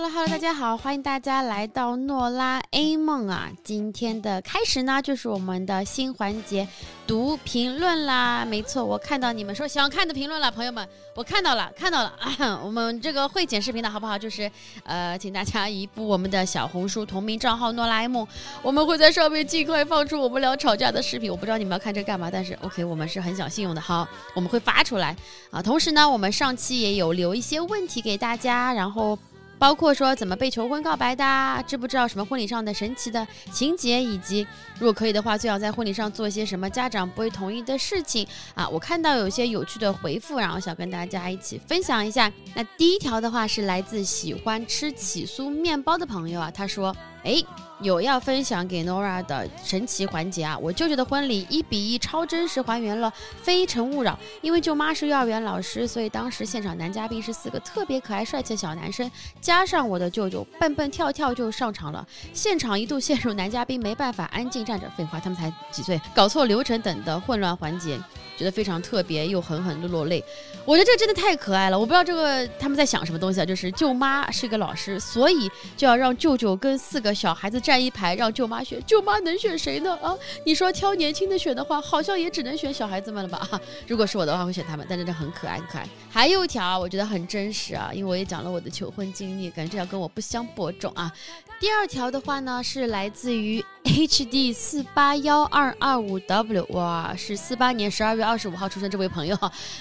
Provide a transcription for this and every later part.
Hello Hello，大家好，欢迎大家来到诺拉 A 梦啊！今天的开始呢，就是我们的新环节读评论啦。没错，我看到你们说想看的评论了，朋友们，我看到了，看到了。我们这个会剪视频的好不好？就是呃，请大家移步我们的小红书同名账号诺拉 A 梦，我们会在上面尽快放出我们俩吵架的视频。我不知道你们要看这干嘛，但是 OK，我们是很讲信用的，好，我们会发出来啊。同时呢，我们上期也有留一些问题给大家，然后。包括说怎么被求婚告白的，知不知道什么婚礼上的神奇的情节，以及如果可以的话，最好在婚礼上做一些什么家长不会同意的事情啊？我看到有一些有趣的回复，然后想跟大家一起分享一下。那第一条的话是来自喜欢吃起酥面包的朋友啊，他说：“哎。”有要分享给 Nora 的神奇环节啊！我舅舅的婚礼一比一超真实还原了《非诚勿扰》，因为舅妈是幼儿园老师，所以当时现场男嘉宾是四个特别可爱帅气的小男生，加上我的舅舅蹦蹦跳跳就上场了，现场一度陷入男嘉宾没办法安静站着，废话他们才几岁，搞错流程等的混乱环节。觉得非常特别，又狠狠的落泪。我觉得这真的太可爱了。我不知道这个他们在想什么东西啊？就是舅妈是一个老师，所以就要让舅舅跟四个小孩子站一排，让舅妈选。舅妈能选谁呢？啊，你说挑年轻的选的话，好像也只能选小孩子们了吧？如果是我的话，会选他们。但真的很可爱，很可爱。还有一条，我觉得很真实啊，因为我也讲了我的求婚经历，感觉这要跟我不相伯仲啊。第二条的话呢，是来自于 HD 四八幺二二五 W，哇，是四八年十二月二十五号出生这位朋友，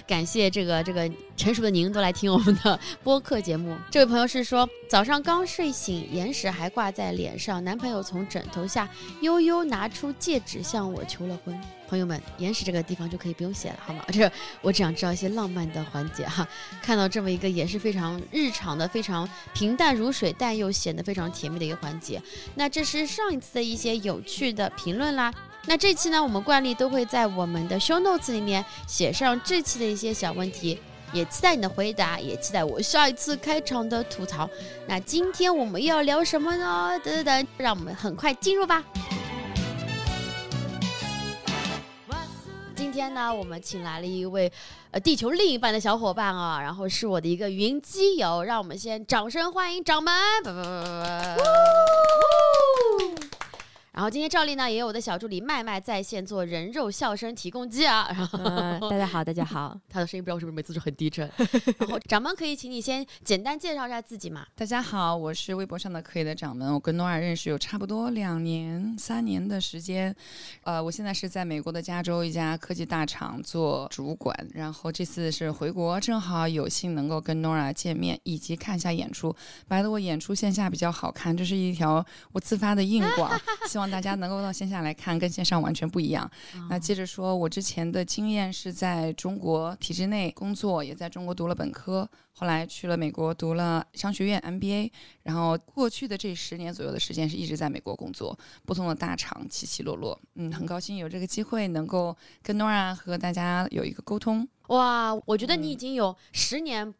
感谢这个这个成熟的您都来听我们的播客节目。这位朋友是说，早上刚睡醒，眼屎还挂在脸上，男朋友从枕头下悠悠拿出戒指向我求了婚。朋友们，眼屎这个地方就可以不用写了，好吗？这我只想知道一些浪漫的环节哈。看到这么一个也是非常日常的、非常平淡如水，但又显得非常甜蜜的一个环节。那这是上一次的一些有趣的评论啦。那这期呢，我们惯例都会在我们的 show notes 里面写上这期的一些小问题，也期待你的回答，也期待我下一次开场的吐槽。那今天我们又要聊什么呢？等等等，让我们很快进入吧。今天呢，我们请来了一位呃地球另一半的小伙伴啊，然后是我的一个云基友，让我们先掌声欢迎掌门。然后今天照例呢，也有我的小助理麦麦在线做人肉笑声提供机啊。然后大家好，大家好，他的声音不知道是不是每次都很低沉。然后掌门可以请你先简单介绍一下自己吗？大家好，我是微博上的可以的掌门，我跟诺尔认识有差不多两年、三年的时间。呃，我现在是在美国的加州一家科技大厂做主管，然后这次是回国，正好有幸能够跟诺尔见面，以及看一下演出。白的我演出线下比较好看，这是一条我自发的硬广，希望。大家能够到线下来看，跟线上完全不一样。那接着说，我之前的经验是在中国体制内工作，也在中国读了本科，后来去了美国读了商学院 MBA，然后过去的这十年左右的时间是一直在美国工作，不同的大厂起起落落。嗯，很高兴有这个机会能够跟 Nora 和大家有一个沟通。哇，我觉得你已经有十年。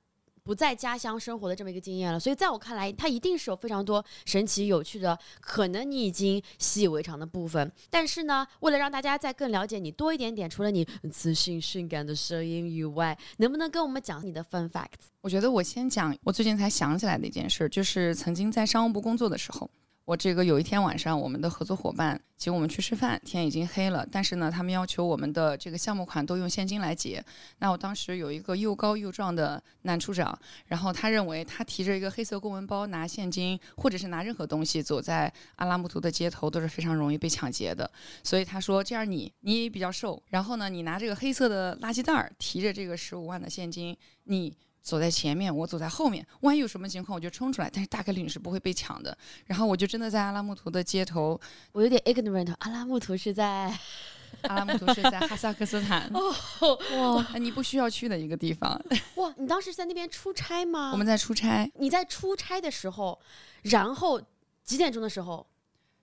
不在家乡生活的这么一个经验了，所以在我看来，它一定是有非常多神奇有趣的，可能你已经习以为常的部分。但是呢，为了让大家再更了解你多一点点，除了你磁性性感的声音以外，能不能跟我们讲你的 fun facts？我觉得我先讲我最近才想起来的一件事，就是曾经在商务部工作的时候。我这个有一天晚上，我们的合作伙伴请我们去吃饭，天已经黑了，但是呢，他们要求我们的这个项目款都用现金来结。那我当时有一个又高又壮的男处长，然后他认为他提着一个黑色公文包拿现金，或者是拿任何东西走在阿拉木图的街头都是非常容易被抢劫的，所以他说这样你你比较瘦，然后呢，你拿这个黑色的垃圾袋儿提着这个十五万的现金，你。走在前面，我走在后面，万一有什么情况，我就冲出来。但是大概率你是不会被抢的。然后我就真的在阿拉木图的街头，我有点 ignorant。阿拉木图是在 阿拉木图是在哈萨克斯坦。哦，哇，你不需要去的一个地方。哇，你当时在那边出差吗？我们在出差。你在出差的时候，然后几点钟的时候？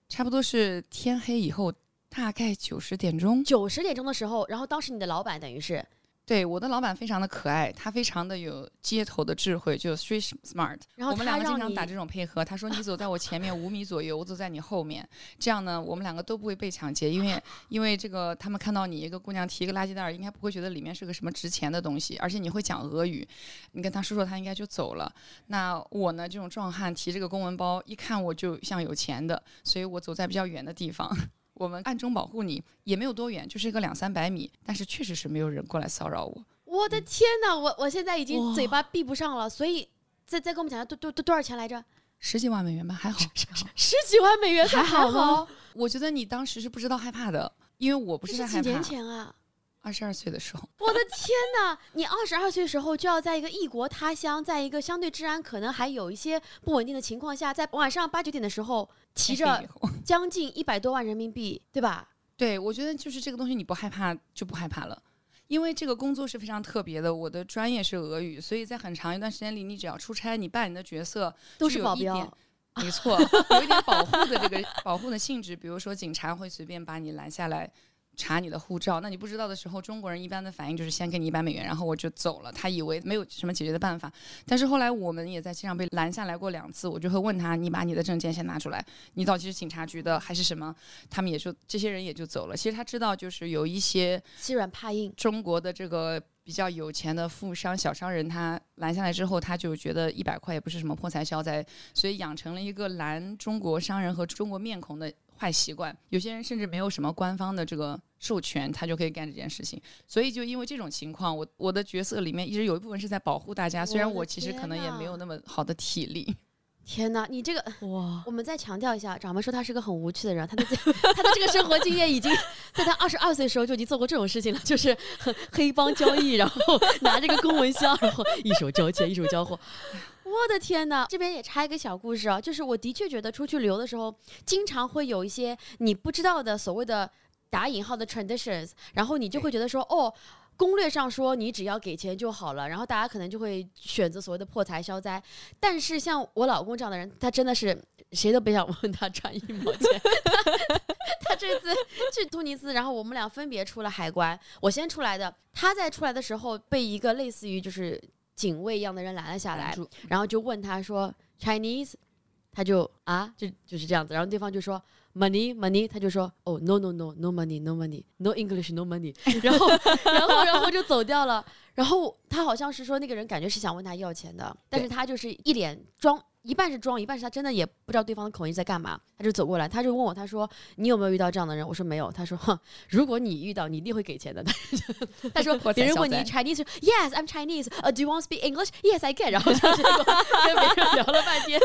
差不多是天黑以后，大概九十点钟。九十点钟的时候，然后当时你的老板等于是。对，我的老板非常的可爱，他非常的有街头的智慧，就 street smart。然后我们两个他经常打这种配合。他说你走在我前面五米左右，我走在你后面，这样呢，我们两个都不会被抢劫，因为因为这个他们看到你一个姑娘提一个垃圾袋儿，应该不会觉得里面是个什么值钱的东西，而且你会讲俄语，你跟他说说，他应该就走了。那我呢，这种壮汉提这个公文包，一看我就像有钱的，所以我走在比较远的地方。我们暗中保护你，也没有多远，就是一个两三百米，但是确实是没有人过来骚扰我。我的天哪，我我现在已经嘴巴闭不上了，所以再再跟我们讲一下多多多多少钱来着？十几万美元吧，还好。十几万美元还好好，我觉得你当时是不知道害怕的，因为我不不是在害怕是几年。前啊！二十二岁的时候，我的天哪！你二十二岁的时候就要在一个异国他乡，在一个相对治安可能还有一些不稳定的情况下，在晚上八九点的时候骑着 将近一百多万人民币，对吧？对我觉得就是这个东西，你不害怕就不害怕了。因为这个工作是非常特别的，我的专业是俄语，所以在很长一段时间里，你只要出差，你扮演的角色都是保镖点，没错，有一点保护的这个 保护的性质。比如说，警察会随便把你拦下来查你的护照，那你不知道的时候，中国人一般的反应就是先给你一百美元，然后我就走了。他以为没有什么解决的办法，但是后来我们也在街上被拦下来过两次，我就会问他：“你把你的证件先拿出来，你到底是警察局的还是什么？”他们也就这些人也就走了。其实他知道，就是有一些欺软怕硬。中国的这个比较有钱的富商、小商人，他拦下来之后，他就觉得一百块也不是什么破财消灾，所以养成了一个拦中国商人和中国面孔的坏习惯。有些人甚至没有什么官方的这个授权，他就可以干这件事情。所以就因为这种情况，我我的角色里面一直有一部分是在保护大家，虽然我其实可能也没有那么好的体力。天哪，你这个哇，我们再强调一下，掌门说他是个很无趣的人，他的这他的这个生活经验已经在他二十二岁的时候就已经做过这种事情了，就是黑帮交易，然后拿这个公文箱，然后一手交钱一手交货。我的天哪！这边也插一个小故事啊，就是我的确觉得出去旅游的时候，经常会有一些你不知道的所谓的打引号的 traditions，然后你就会觉得说，哦。攻略上说你只要给钱就好了，然后大家可能就会选择所谓的破财消灾。但是像我老公这样的人，他真的是谁都别想问他赚一毛钱。他 他这次去突尼斯，然后我们俩分别出了海关，我先出来的，他在出来的时候被一个类似于就是警卫一样的人拦了下来，然后就问他说 Chinese，他就啊？就就是这样子，然后对方就说 money money，他就说哦 no no no no money no money no English no money，然后然后然后就走掉了。然后他好像是说那个人感觉是想问他要钱的，但是他就是一脸装，一半是装，一半是他真的也不知道对方的口音在干嘛。他就走过来，他就问我，他说你有没有遇到这样的人？我说没有。他说哼，如果你遇到，你一定会给钱的。他说破财别人问你 Chinese Yes I'm Chinese，呃、do you want to speak English Yes I can，然后就结果跟别人聊了半天，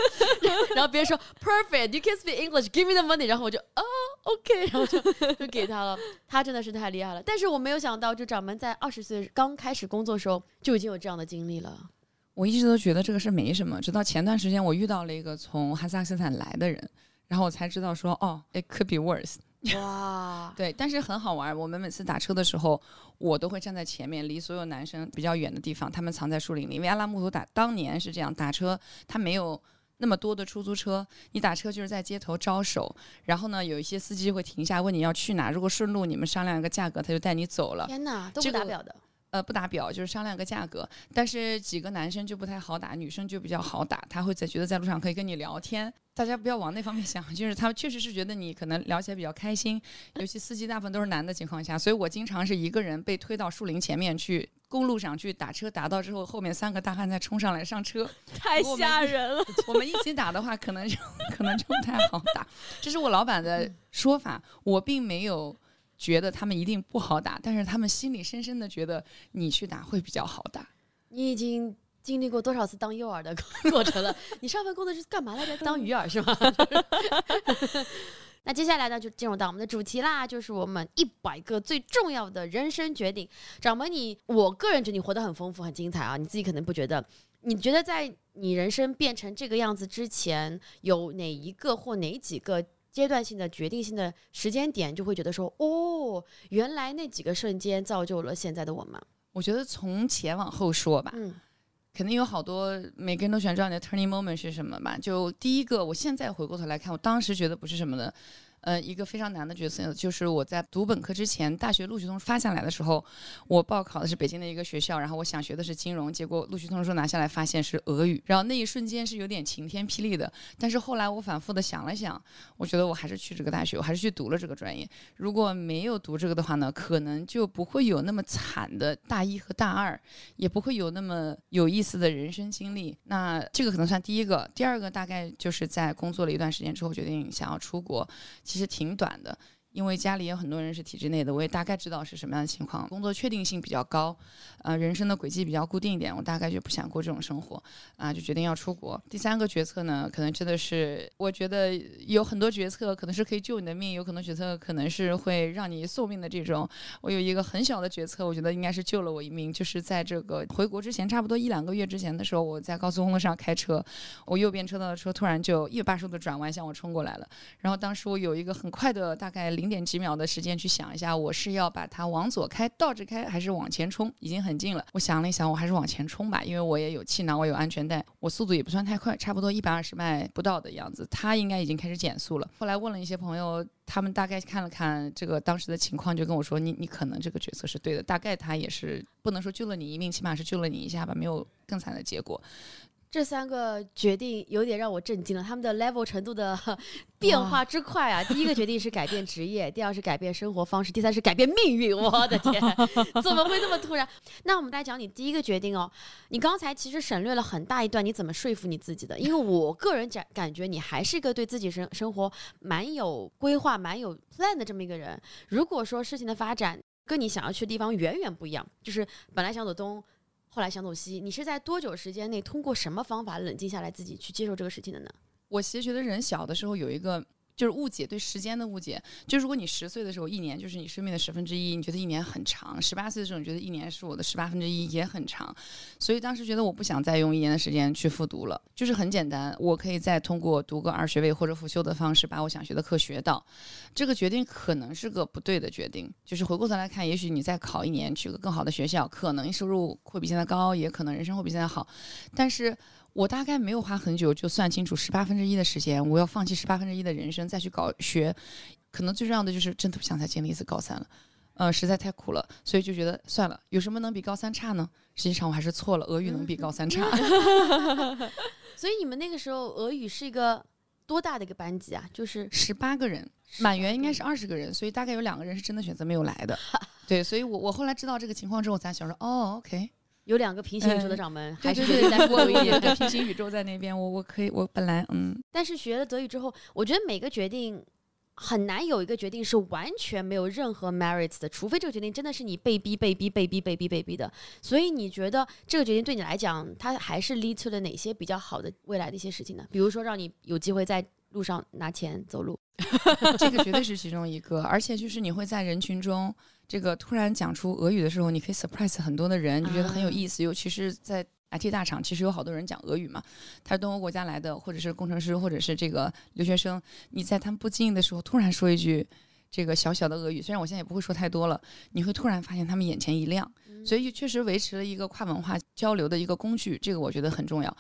然后别人说 Perfect you can speak English，give me the money，然后我就哦 OK，然后就就给他了。他真的是太厉害了，但是我没有想到，就掌门在二十岁刚开始工作的时候就已经有这样的经历了。我一直都觉得这个事没什么，直到前段时间我遇到了一个从哈萨克斯坦来的人，然后我才知道说，哦，it could be worse。哇，对，但是很好玩。我们每次打车的时候，我都会站在前面，离所有男生比较远的地方，他们藏在树林里。因为阿拉木图打当年是这样，打车他没有那么多的出租车，你打车就是在街头招手，然后呢，有一些司机会停下问你要去哪，如果顺路你们商量一个价格，他就带你走了。天哪，都这个不打表的。呃，不打表就是商量个价格，但是几个男生就不太好打，女生就比较好打。他会在觉得在路上可以跟你聊天，大家不要往那方面想，就是他确实是觉得你可能聊起来比较开心，尤其司机大部分都是男的情况下，所以我经常是一个人被推到树林前面去，公路上去打车，打到之后后面三个大汉再冲上来上车，太吓人了。我们一起打的话，可能就 可能就不太好打。这是我老板的说法，我并没有觉得他们一定不好打，但是他们心里深深的觉得你去打会比较好打。你已经经历过多少次当诱饵的过程了？你上份工作是干嘛来着？当鱼饵是吗？那接下来呢，就进入到我们的主题啦，就是我们一百个最重要的人生决定。掌门你，我个人觉得你活得很丰富、很精彩啊，你自己可能不觉得。你觉得在你人生变成这个样子之前，有哪一个或哪几个阶段性的决定性的时间点，就会觉得说，哦，原来那几个瞬间造就了现在的我们。我觉得从前往后说吧，嗯肯定有好多每个人都喜欢知道你的 turning moment 是什么吧。就第一个，我现在回过头来看，我当时觉得不是什么的，呃，一个非常难的决策，就是我在读本科之前，大学录取通知发下来的时候，我报考的是北京的一个学校，然后我想学的是金融，结果录取通知书拿下来发现是俄语，然后那一瞬间是有点晴天霹雳的。但是后来我反复的想了想，我觉得我还是去这个大学，我还是去读了这个专业。如果没有读这个的话呢，可能就不会有那么惨的大一和大二，也不会有那么有意思的人生经历。那这个可能算第一个，第二个大概就是在工作了一段时间之后，决定想要出国。其实挺短的。因为家里有很多人是体制内的，我也大概知道是什么样的情况，工作确定性比较高，呃，人生的轨迹比较固定一点，我大概就不想过这种生活，啊，就决定要出国。第三个决策呢，可能真的是，我觉得有很多决策可能是可以救你的命，有可能决策可能是会让你送命的这种。我有一个很小的决策，我觉得应该是救了我一命，就是在这个回国之前，差不多一两个月之前的时候，我在高速公路上开车，我右边车道的车突然就一百八十度转弯向我冲过来了，然后当时我有一个很快的大概。零点几秒的时间去想一下，我是要把它往左开、倒着开，还是往前冲？已经很近了。我想了一想，我还是往前冲吧，因为我也有气囊，我有安全带，我速度也不算太快，差不多一百二十迈不到的样子。他应该已经开始减速了。后来问了一些朋友，他们大概看了看这个当时的情况，就跟我说：“你你可能这个决策是对的，大概他也是不能说救了你一命，起码是救了你一下吧，没有更惨的结果。”这三个决定有点让我震惊了，他们的 level 程度的 变化之快啊！第一个决定是改变职业，第二是改变生活方式，第三是改变命运。我的天，怎么会这么突然？那我们来讲你第一个决定哦。你刚才其实省略了很大一段，你怎么说服你自己的？因为我个人感感觉你还是一个对自己生生活蛮有规划、蛮有 plan 的这么一个人。如果说事情的发展跟你想要去的地方远远不一样，就是本来想走东。后来想走西，你是在多久时间内通过什么方法冷静下来，自己去接受这个事情的呢？我其实觉得人小的时候有一个。就是误解对时间的误解。就如果你十岁的时候，一年就是你生命的十分之一，你觉得一年很长；十八岁的时候，你觉得一年是我的十八分之一，也很长。所以当时觉得我不想再用一年的时间去复读了，就是很简单，我可以再通过读个二学位或者辅修的方式，把我想学的课学到。这个决定可能是个不对的决定。就是回过头来看，也许你再考一年，去个更好的学校，可能收入会比现在高，也可能人生会比现在好。但是。我大概没有花很久就算清楚十八分之一的时间，我要放弃十八分之一的人生再去搞学，可能最重要的就是真的不想再经历一次高三了，呃，实在太苦了，所以就觉得算了，有什么能比高三差呢？实际上我还是错了，俄语能比高三差。所以你们那个时候俄语是一个多大的一个班级啊？就是十八个人，满员应该是二十个人，所以大概有两个人是真的选择没有来的。对，所以我我后来知道这个情况之后，我才想说，哦，OK。有两个平行宇宙的掌门，还是我有 一个 平行宇宙在那边，我我可以，我本来嗯，但是学了德语之后，我觉得每个决定很难有一个决定是完全没有任何 merits 的，除非这个决定真的是你被逼、被逼、被逼、被逼、被逼的。所以你觉得这个决定对你来讲，它还是 lead to 了哪些比较好的未来的一些事情呢？比如说让你有机会在路上拿钱走路，这个绝对是其中一个，而且就是你会在人群中。这个突然讲出俄语的时候，你可以 surprise 很多的人，就觉得很有意思。尤其是在 IT 大厂，其实有好多人讲俄语嘛，他是东欧国家来的，或者是工程师，或者是这个留学生。你在他们不经意的时候突然说一句这个小小的俄语，虽然我现在也不会说太多了，你会突然发现他们眼前一亮。所以确实维持了一个跨文化交流的一个工具，这个我觉得很重要。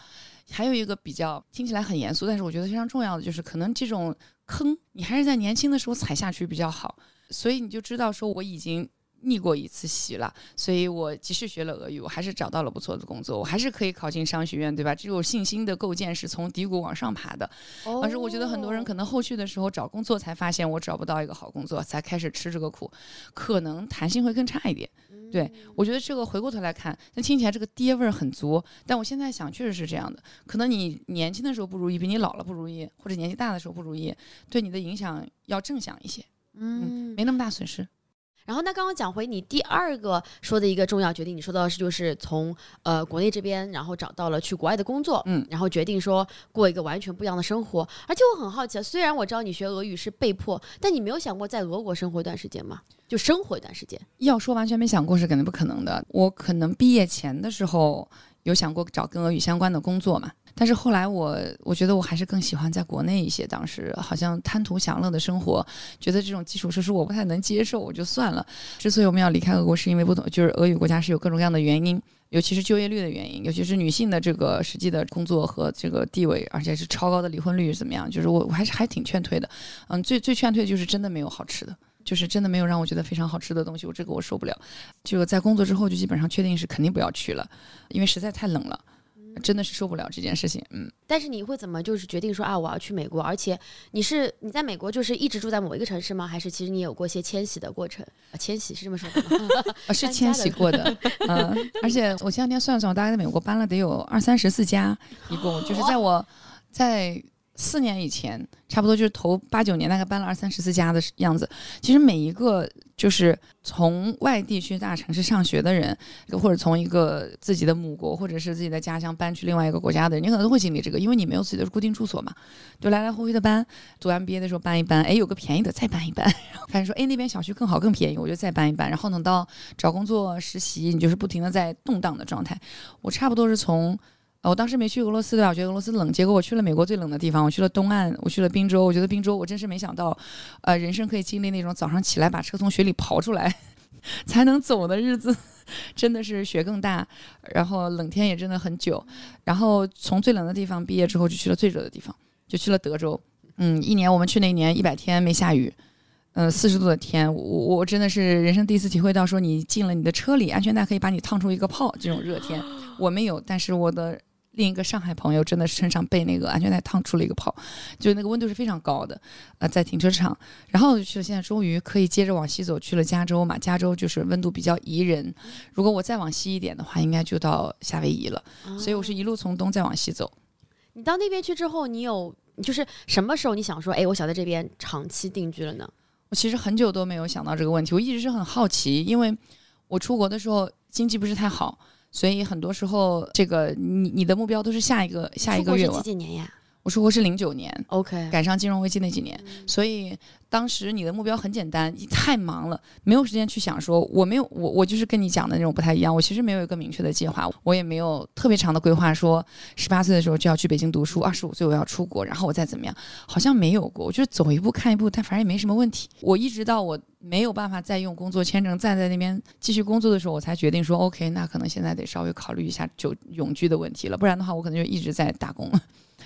还有一个比较听起来很严肃，但是我觉得非常重要的就是，可能这种坑你还是在年轻的时候踩下去比较好。所以你就知道说我已经逆过一次袭了，所以我即使学了俄语，我还是找到了不错的工作，我还是可以考进商学院，对吧？这种信心的构建是从低谷往上爬的。而是我觉得很多人可能后续的时候找工作才发现我找不到一个好工作，才开始吃这个苦，可能弹性会更差一点。对我觉得这个回过头来看，那听起来这个爹味儿很足，但我现在想确实是这样的。可能你年轻的时候不如意，比你老了不如意，或者年纪大的时候不如意，对你的影响要正向一些。嗯，没那么大损失。然后，那刚刚讲回你第二个说的一个重要决定，你说到是就是从呃国内这边，然后找到了去国外的工作，嗯，然后决定说过一个完全不一样的生活。而且我很好奇，虽然我知道你学俄语是被迫，但你没有想过在俄国生活一段时间吗？就生活一段时间？要说完全没想过是肯定不可能的。我可能毕业前的时候有想过找跟俄语相关的工作嘛。但是后来我我觉得我还是更喜欢在国内一些，当时好像贪图享乐的生活，觉得这种基础设施我不太能接受，我就算了。之所以我们要离开俄国，是因为不同，就是俄语国家是有各种各样的原因，尤其是就业率的原因，尤其是女性的这个实际的工作和这个地位，而且是超高的离婚率怎么样？就是我我还是还挺劝退的。嗯，最最劝退就是真的没有好吃的，就是真的没有让我觉得非常好吃的东西，我这个我受不了。就在工作之后就基本上确定是肯定不要去了，因为实在太冷了。真的是受不了这件事情，嗯。但是你会怎么就是决定说啊，我要去美国？而且你是你在美国就是一直住在某一个城市吗？还是其实你有过一些迁徙的过程？迁徙是这么说的吗？是迁徙过的，嗯。而且我前两天算了算，我大概在美国搬了得有二三十四家，一共就是在我在。四年以前，差不多就是头八九年，大概搬了二三十次家的样子。其实每一个就是从外地去大城市上学的人，或者从一个自己的母国或者是自己的家乡搬去另外一个国家的人，你可能都会经历这个，因为你没有自己的固定住所嘛，就来来回回的搬。读完毕业的时候搬一搬，哎，有个便宜的再搬一搬，发现说哎那边小区更好更便宜，我就再搬一搬。然后等到找工作实习，你就是不停的在动荡的状态。我差不多是从。我当时没去俄罗斯对吧？我觉得俄罗斯冷，结果我去了美国最冷的地方，我去了东岸，我去了宾州。我觉得宾州，我真是没想到，呃，人生可以经历那种早上起来把车从雪里刨出来 才能走的日子，真的是雪更大，然后冷天也真的很久。然后从最冷的地方毕业之后，就去了最热的地方，就去了德州。嗯，一年我们去那年一百天没下雨，嗯，四十度的天，我我真的是人生第一次体会到说你进了你的车里，安全带可以把你烫出一个泡，这种热天我没有，但是我的。另一个上海朋友真的是身上被那个安全带烫出了一个泡，就那个温度是非常高的，呃，在停车场，然后就。现在终于可以接着往西走，去了加州嘛。加州就是温度比较宜人。如果我再往西一点的话，应该就到夏威夷了。所以我是一路从东再往西走。你到那边去之后，你有就是什么时候你想说，哎，我想在这边长期定居了呢？我其实很久都没有想到这个问题，我一直是很好奇，因为我出国的时候经济不是太好。所以很多时候，这个你你的目标都是下一个下一个月。几几年呀？我出国是零九年，OK，赶上金融危机那几年，所以当时你的目标很简单，你太忙了，没有时间去想说我没有我我就是跟你讲的那种不太一样，我其实没有一个明确的计划，我也没有特别长的规划，说十八岁的时候就要去北京读书，二十五岁我要出国，然后我再怎么样，好像没有过，我就是走一步看一步，但反正也没什么问题。我一直到我没有办法再用工作签证站在那边继续工作的时候，我才决定说 OK，那可能现在得稍微考虑一下就永居的问题了，不然的话我可能就一直在打工了。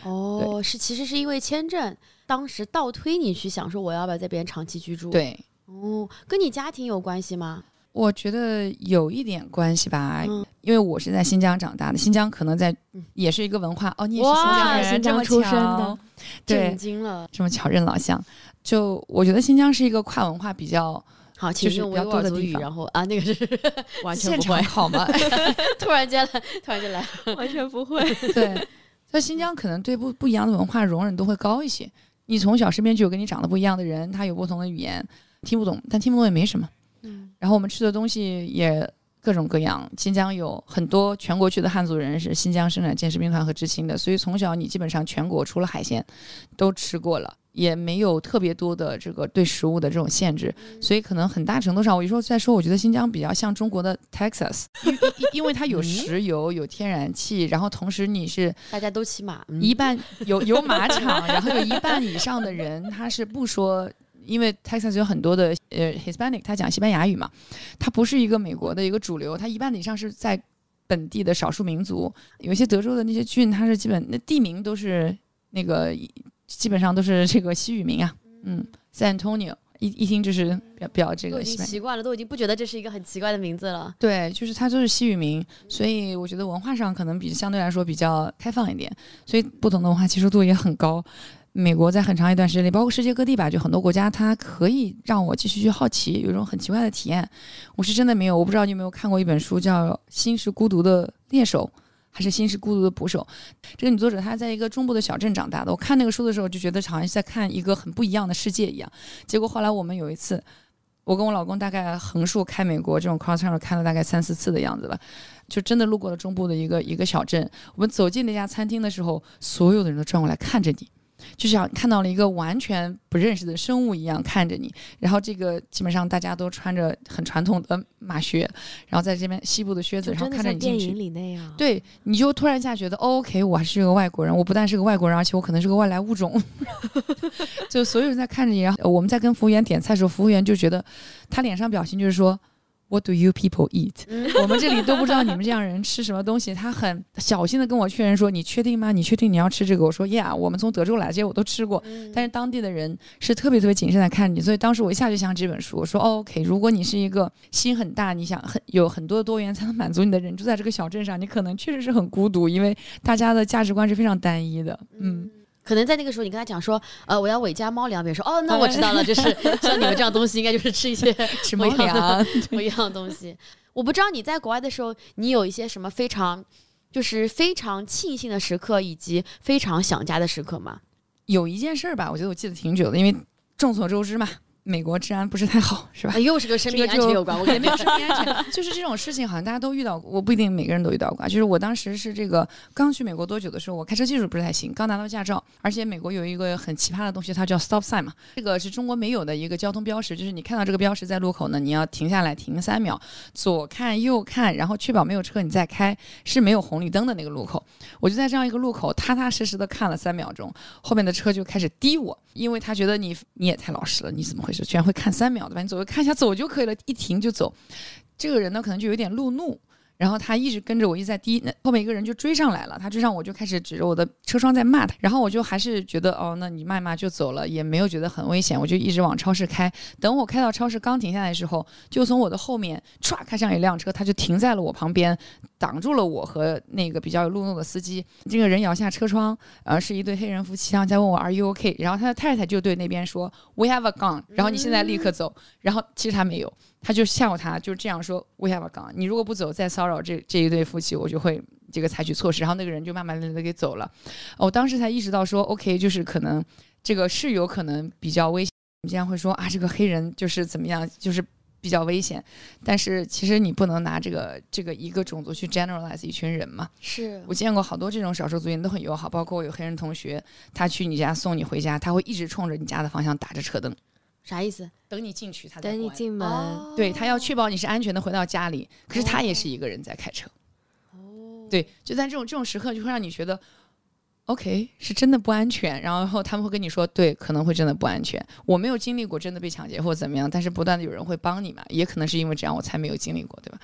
哦，是，其实是因为签证，当时倒推你去想说我要不要在边长期居住？对，哦，跟你家庭有关系吗？我觉得有一点关系吧，因为我是在新疆长大的，新疆可能在也是一个文化。哦，你也是新疆人，新疆出生的，震惊了，这么巧认老乡。就我觉得新疆是一一个跨文化比较好，就是比较多的地方。然后啊，那个是完全不会好吗？突然间来，突然间来，完全不会。对。在新疆，可能对不不一样的文化容忍度会高一些。你从小身边就有跟你长得不一样的人，他有不同的语言，听不懂，但听不懂也没什么。嗯。然后我们吃的东西也各种各样。新疆有很多全国区的汉族人是新疆生产建设兵团和知青的，所以从小你基本上全国除了海鲜，都吃过了。也没有特别多的这个对食物的这种限制，所以可能很大程度上，我有时候在说，我觉得新疆比较像中国的 Texas，因因因为它有石油、有天然气，然后同时你是大家都骑马，一半有有马场，然后有一半以上的人他是不说，因为 Texas 有很多的呃 Hispanic，他讲西班牙语嘛，他不是一个美国的一个主流，他一半以上是在本地的少数民族，有一些德州的那些郡，它是基本那地名都是那个。基本上都是这个西语名啊，嗯，San Antonio，一一听就是比较比较这个。已经习惯了，都已经不觉得这是一个很奇怪的名字了。对，就是它就是西语名，所以我觉得文化上可能比相对来说比较开放一点，所以不同的文化接受度也很高。美国在很长一段时间里，包括世界各地吧，就很多国家，它可以让我继续去好奇，有一种很奇怪的体验。我是真的没有，我不知道你有没有看过一本书，叫《心是孤独的猎手》。还是心是孤独的捕手，这个女作者她在一个中部的小镇长大的。我看那个书的时候就觉得好像在看一个很不一样的世界一样。结果后来我们有一次，我跟我老公大概横竖开美国这种 cross town 开了大概三四次的样子吧，就真的路过了中部的一个一个小镇。我们走进那家餐厅的时候，所有的人都转过来看着你，就像看到了一个完全不认识的生物一样看着你。然后这个基本上大家都穿着很传统的马靴，然后在这边西部的靴子，然后看着你进去。里那样。对，你就突然一下觉得，OK，我还是个外国人。我不但是个外国人，而且我可能是个外来物种。就所有人在看着你，然后我们在跟服务员点菜的时候，服务员就觉得他脸上表情就是说。What do you people eat？我们这里都不知道你们这样人吃什么东西。他很小心的跟我确认说：“你确定吗？你确定你要吃这个？”我说：“Yeah，我们从德州来，这些我都吃过。”但是当地的人是特别特别谨慎在看你，所以当时我一下就想这本书。我说：“OK，如果你是一个心很大，你想很有很多的多元才能满足你的人，住在这个小镇上，你可能确实是很孤独，因为大家的价值观是非常单一的。”嗯。可能在那个时候，你跟他讲说，呃，我要伟家猫粮，别人说，哦，那我知道了，就是 像你们这样东西，应该就是吃一些吃猫粮 不一样的东西。我不知道你在国外的时候，你有一些什么非常，就是非常庆幸的时刻，以及非常想家的时刻吗？有一件事儿吧，我觉得我记得挺久的，因为众所周知嘛。美国治安不是太好，是吧？又是跟生命安全有关，我也没有生命安全，就是这种事情好像大家都遇到过，我不一定每个人都遇到过。就是我当时是这个刚去美国多久的时候，我开车技术不是太行，刚拿到驾照，而且美国有一个很奇葩的东西，它叫 stop sign 嘛，这个是中国没有的一个交通标识，就是你看到这个标识在路口呢，你要停下来停三秒，左看右看，然后确保没有车你再开，是没有红绿灯的那个路口。我就在这样一个路口踏踏实实的看了三秒钟，后面的车就开始滴我，因为他觉得你你也太老实了，你怎么回是，居然会看三。秒对吧，你左右看一下，走就可以了，一停就走。这个人呢，可能就有点路怒。然后他一直跟着我，一直在滴。那后面一个人就追上来了，他追上我就开始指着我的车窗在骂他。然后我就还是觉得，哦，那你骂骂就走了，也没有觉得很危险。我就一直往超市开。等我开到超市刚停下来的时候，就从我的后面唰开上一辆车，他就停在了我旁边，挡住了我和那个比较有路怒的司机。这个人摇下车窗，呃，是一对黑人夫妻，然后在问我 Are you OK？然后他的太太就对那边说 We have a gun。然后你现在立刻走。然后其实他没有。他就吓唬他，就这样说：“We have a gun，你如果不走，再骚扰这这一对夫妻，我就会这个采取措施。”然后那个人就慢慢的给走了。我当时才意识到说：“OK，就是可能这个是有可能比较危险。你经常会说啊，这个黑人就是怎么样，就是比较危险。但是其实你不能拿这个这个一个种族去 generalize 一群人嘛。是我见过好多这种少数族裔都很友好，包括我有黑人同学，他去你家送你回家，他会一直冲着你家的方向打着车灯。”啥意思？等你进去，他等你进门，对他要确保你是安全的回到家里。可是他也是一个人在开车。哦，对，就在这种这种时刻，就会让你觉得，OK，是真的不安全。然后他们会跟你说，对，可能会真的不安全。我没有经历过真的被抢劫或怎么样，但是不断的有人会帮你嘛，也可能是因为这样，我才没有经历过，对吧？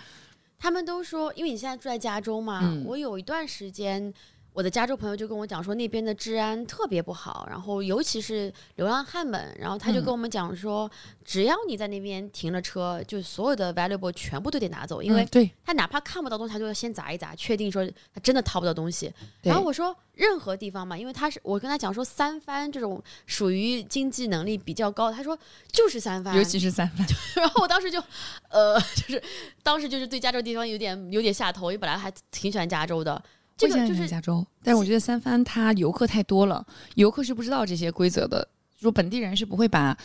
他们都说，因为你现在住在加州嘛，我有一段时间。我的加州朋友就跟我讲说，那边的治安特别不好，然后尤其是流浪汉们，然后他就跟我们讲说，只要你在那边停了车，就所有的 valuable 全部都得拿走，因为他哪怕看不到东西，他就要先砸一砸，确定说他真的掏不到东西。然后我说任何地方嘛，因为他是我跟他讲说三番这种属于经济能力比较高，他说就是三番，尤其是三番。然后我当时就呃，就是当时就是对加州地方有点有点下头，因为本来还挺喜欢加州的。这个就是加州，但是我觉得三藩它游客太多了，游客是不知道这些规则的。说本地人是不会把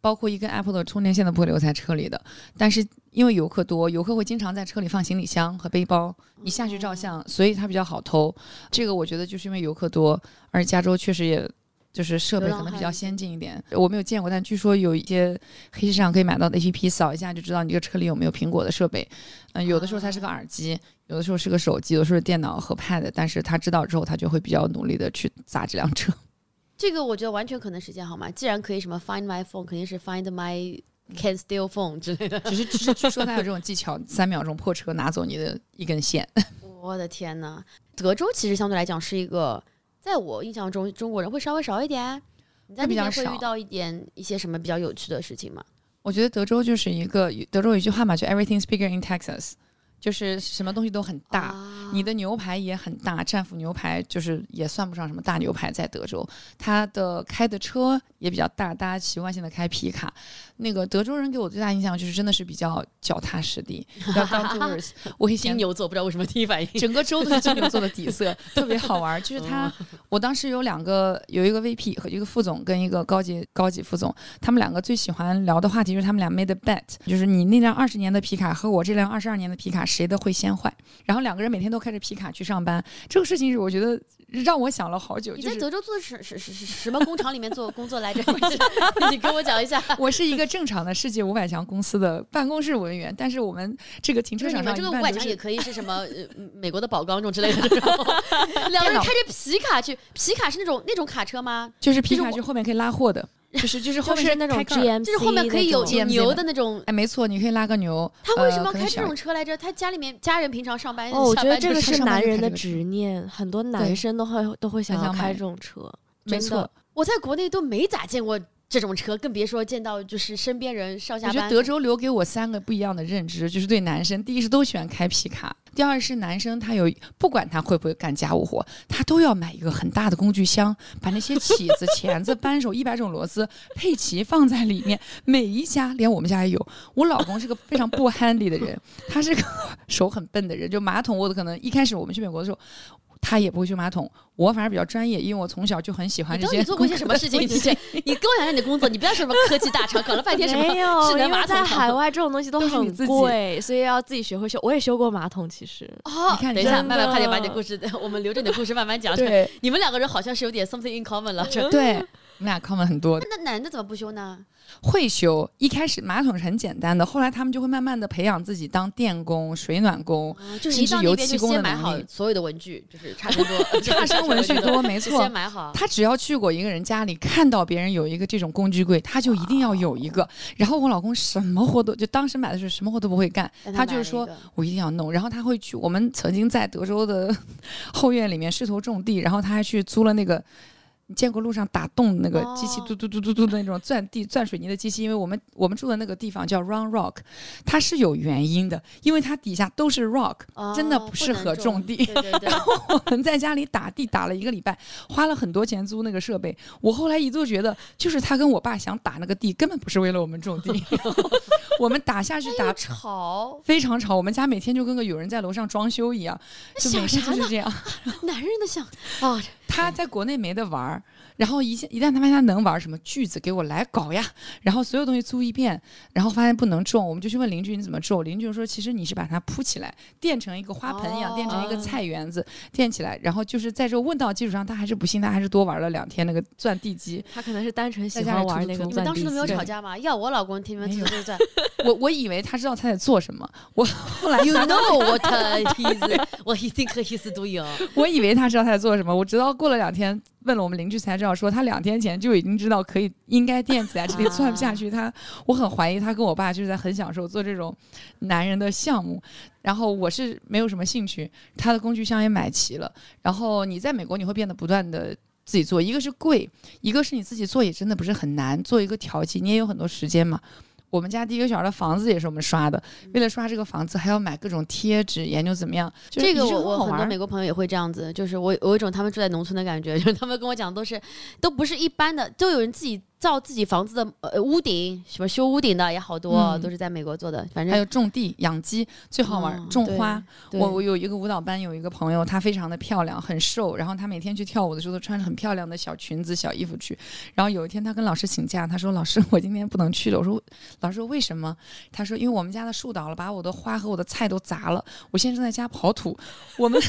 包括一根 Apple 的充电线都不会留在车里的。但是因为游客多，游客会经常在车里放行李箱和背包，你下去照相，所以它比较好偷。这个我觉得就是因为游客多，而加州确实也。就是设备可能比较先进一点，我没有见过，但据说有一些黑市上可以买到的 APP，扫一下就知道你这个车里有没有苹果的设备。嗯，有的时候它是个耳机，有的时候是个手机，有的时候是电脑和 Pad，但是他知道之后，他就会比较努力的去砸这辆车。这个我觉得完全可能实现，好吗？既然可以什么 Find My Phone，肯定是 Find My Can Steal Phone 之类的。只是只是据说他有这种技巧，三秒钟破车拿走你的一根线。我的天呐，德州其实相对来讲是一个。在我印象中，中国人会稍微少一点。你在那边会遇到一点一些什么比较有趣的事情吗？我觉得德州就是一个德州有一句话嘛，就 Everything's bigger in Texas。就是什么东西都很大，你的牛排也很大。战斧牛排就是也算不上什么大牛排，在德州，他的开的车也比较大，大家习惯性的开皮卡。那个德州人给我最大印象就是真的是比较脚踏实地，比较 down to earth。我金牛座不知道为什么第一反应，整个州都是金牛座的底色，特别好玩。就是他，我当时有两个，有一个 VP 和一个副总跟一个高级高级副总，他们两个最喜欢聊的话题就是他们俩 made a bet，就是你那辆二十年的皮卡和我这辆二十二年的皮卡。谁的会先坏？然后两个人每天都开着皮卡去上班，这个事情是我觉得让我想了好久。你在德州做的是是是是什么工厂里面做工作来着？你跟我讲一下。我是一个正常的世界五百强公司的办公室文员，但是我们这个停车场上你们这个五百强也可以是什么呃美国的宝钢这种之类的这种，两个人开着皮卡去，皮卡是那种那种卡车吗？就是皮卡去后面可以拉货的，就是就是后面就是那种就是后面可以有牛的那种。哎，没错，你可以拉个牛。他为什呃么要开这种车来着？他家里面家人平常上班哦，我觉得这个是男人的执念，很多男生都会都会想要开这种车。没错，我在国内都没咋见过这种车，更别说见到就是身边人上下班。我觉得德州留给我三个不一样的认知，就是对男生，第一是都喜欢开皮卡，第二是男生他有不管他会不会干家务活，他都要买一个很大的工具箱，把那些起子、钳子、扳手一百种螺丝配齐放在里面。每一家，连我们家也有。我老公是个非常不 handy 的人，他是个手很笨的人，就马桶我可能一开始我们去美国的时候。他也不会修马桶，我反而比较专业，因为我从小就很喜欢这些。你做过些什么事情？你这，你跟我讲讲你的工作，你不要什么科技大厂，搞了半天什么没有，智能马桶在海外这种东西都很贵，所以要自己学会修。我也修过马桶，其实哦，你看等一下，慢慢快点把你的的故事，我们留着你的故事慢慢讲。对你们两个人好像是有点 something in common 了。对，我们俩 common 很多。那男的怎么不修呢？会修，一开始马桶是很简单的，后来他们就会慢慢的培养自己当电工、水暖工，啊就是油漆工先买好所有的文具，就是差不多，差生文具多，没错先。买好。他只要去过一个人家里，看到别人有一个这种工具柜，他就一定要有一个。然后我老公什么活都就当时买的时候什么活都不会干，但他就是说我一定要弄。然后他会去，我们曾经在德州的 后院里面试图种地，然后他还去租了那个。你见过路上打洞那个机器哦嘟嘟嘟嘟嘟的那种钻地钻水泥的机器？因为我们我们住的那个地方叫 Round Rock，它是有原因的，因为它底下都是 rock，真的哦不适合种地对对对，我们在家里打地打了一个礼拜，花了很多钱租那个设备。我后来一度觉得，就是他跟我爸想打那个地，根本不是为了我们种地。我们打下去打又吵，非常吵，我们家每天就跟个有人在楼上装修一样，就每天就是？这样。男人的想啊，他在国内没得玩儿，然后一下一旦他发现他能玩什么句子，给我来搞呀，然后所有东西租一遍，然后发现不能种，我们就去问邻居你怎么种，邻居就说其实你是把它铺起来，垫成一个花盆一样，垫成一个哦菜园子，垫起来，然后就是在这个问道基础上，他还是不信，他还是多玩了两天那个钻地基。他可能是单纯喜欢玩那个你们当时都没有吵架吗？要我老公替你们没有提对钻我我以为他知道他在做什么，我后来，You know what he's what he think he's doing。我以为他知道他在做什么，我直到过了两天问了我们邻居才知道，说他两天前就已经知道可以应该垫起来，这里钻不下去。他我很怀疑他跟我爸就是在很享受做这种男人的项目，然后我是没有什么兴趣，他的工具箱也买齐了。然后你在美国你会变得不断的。自己做，一个是贵，一个是你自己做也真的不是很难，做一个调剂你也有很多时间嘛。我们家第一个小孩的房子也是我们刷的，为了刷这个房子还要买各种贴纸，研究怎么样。就是这个我我很多美国朋友也会这样子，就是我我有一种他们住在农村的感觉，就是他们跟我讲都是都不是一般的，都有人自己造自己房子的呃屋顶，什么修屋顶的也好多，嗯都是在美国做的。反正还有种地、养鸡最好玩种花。我我有一个舞蹈班，有一个朋友，她非常的漂亮，很瘦，然后她每天去跳舞的时候都穿着很漂亮的小裙子、小衣服去。然后有一天她跟老师请假，她说：“老师，我今天不能去了。”我说：“老师说为什么？”她说：“因为我们家的树倒了，把我的花和我的菜都砸了，我现在正在家刨土，我们。”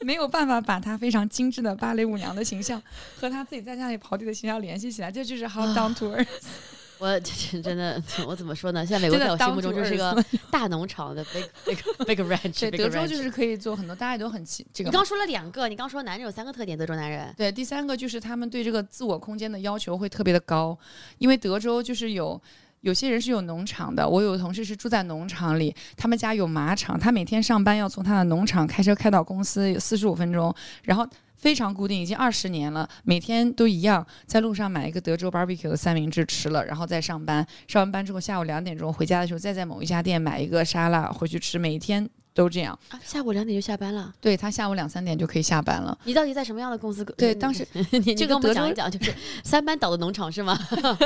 没有办法把她非常精致的芭蕾舞娘的形象和她自己在家里刨地的形象联系起来，这就是 how down to earth。我这真的，我怎么说呢？现在美国在我心目中就是个大农场的 big big big ranch。对，德州就是可以做很多，大家也都很奇这个。你刚说了两个，你刚说男人有三个特点，德州男人。对，第三个就是他们对这个自我空间的要求会特别的高，因为德州就是有。有些人是有农场的，我有同事是住在农场里，他们家有马场，他每天上班要从他的农场开车开到公司四十五分钟，然后非常固定，已经二十年了，每天都一样，在路上买一个德州 barbecue 的三明治吃了，然后再上班，上完班之后下午两点钟回家的时候，再在某一家店买一个沙拉回去吃，每一天都这样。啊，下午两点就下班了。对他下午两三点就可以下班了。你到底在什么样的公司？对当时 你你跟我们讲一讲，就是三班倒的农场是吗？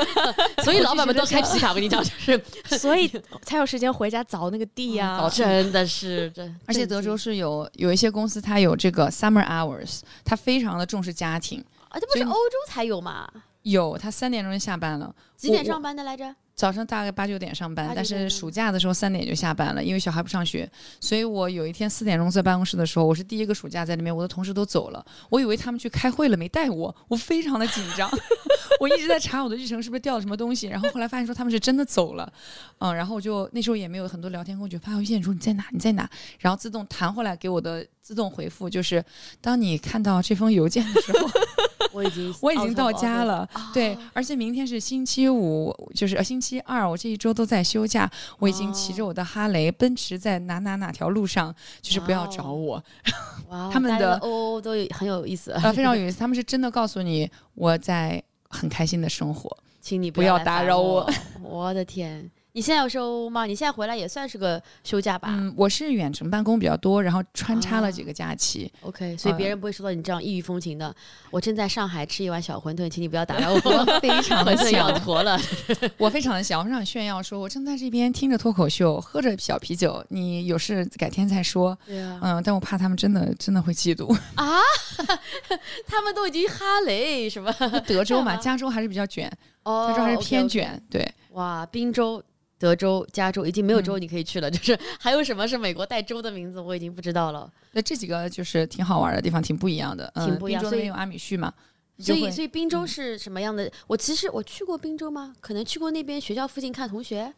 所以老板们都开皮卡，我跟你讲，就是 所以才有时间回家凿那个地呀、凿真的是这，而且德州是有有一些公司，它有这个 summer hours，它非常的重视家庭。啊，这不是欧洲才有吗？有，他三点钟就下班了。几点上班的来着？早上大概八九点上班但是暑假的时候三点就下班了，因为小孩不上学，所以我有一天四点钟在办公室的时候，我是第一个暑假在里面，我的同事都走了，我以为他们去开会了，没带我，我非常的紧张，我一直在查我的日程是不是掉了什么东西，然后后来发现说他们是真的走了，嗯，然后我就那时候也没有很多聊天工具，发微信说你在哪你在哪，然后自动弹回来给我的自动回复就是当你看到这封邮件的时候。我已经 我已经到家了，对哦，而且明天是星期五，就是呃星期二，我这一周都在休假，我已经骑着我的哈雷奔驰在哪哪哪条路上，就是不要找我，他们的哦都有很有意思，呃，非常有意思，他们是真的告诉你我在很开心的生活，请你不要打扰我我。我的天，你现在有收吗？你现在回来也算是个休假吧、嗯，我是远程办公比较多，然后穿插啊了几个假期，o k 所以别呃人不会收到你这样异域风情的。我正在上海吃一碗小馄饨，请你不要打扰我，非常的想，坨了。我非常的 想，我非常炫耀，说我正在这边听着脱口秀，喝着小啤酒，你有事改天再说，对啊，嗯，但我怕他们真的真的会嫉妒。啊，他们都已经哈雷什么？德州嘛，加州还是比较卷，哦，加州还是 OK，偏 OK 卷。对，哇，宾州、德州、加州已经没有嗯州你可以去了，就是还有什么是美国带州的名字，我已经不知道了。那这几个就是挺好玩的地方，挺不一样的。嗯，挺不一样所以宾州那边有阿米旭嘛，所以，所以宾州嗯是什么样的？我其实我去过宾州吗？可能去过那边学校附近看同学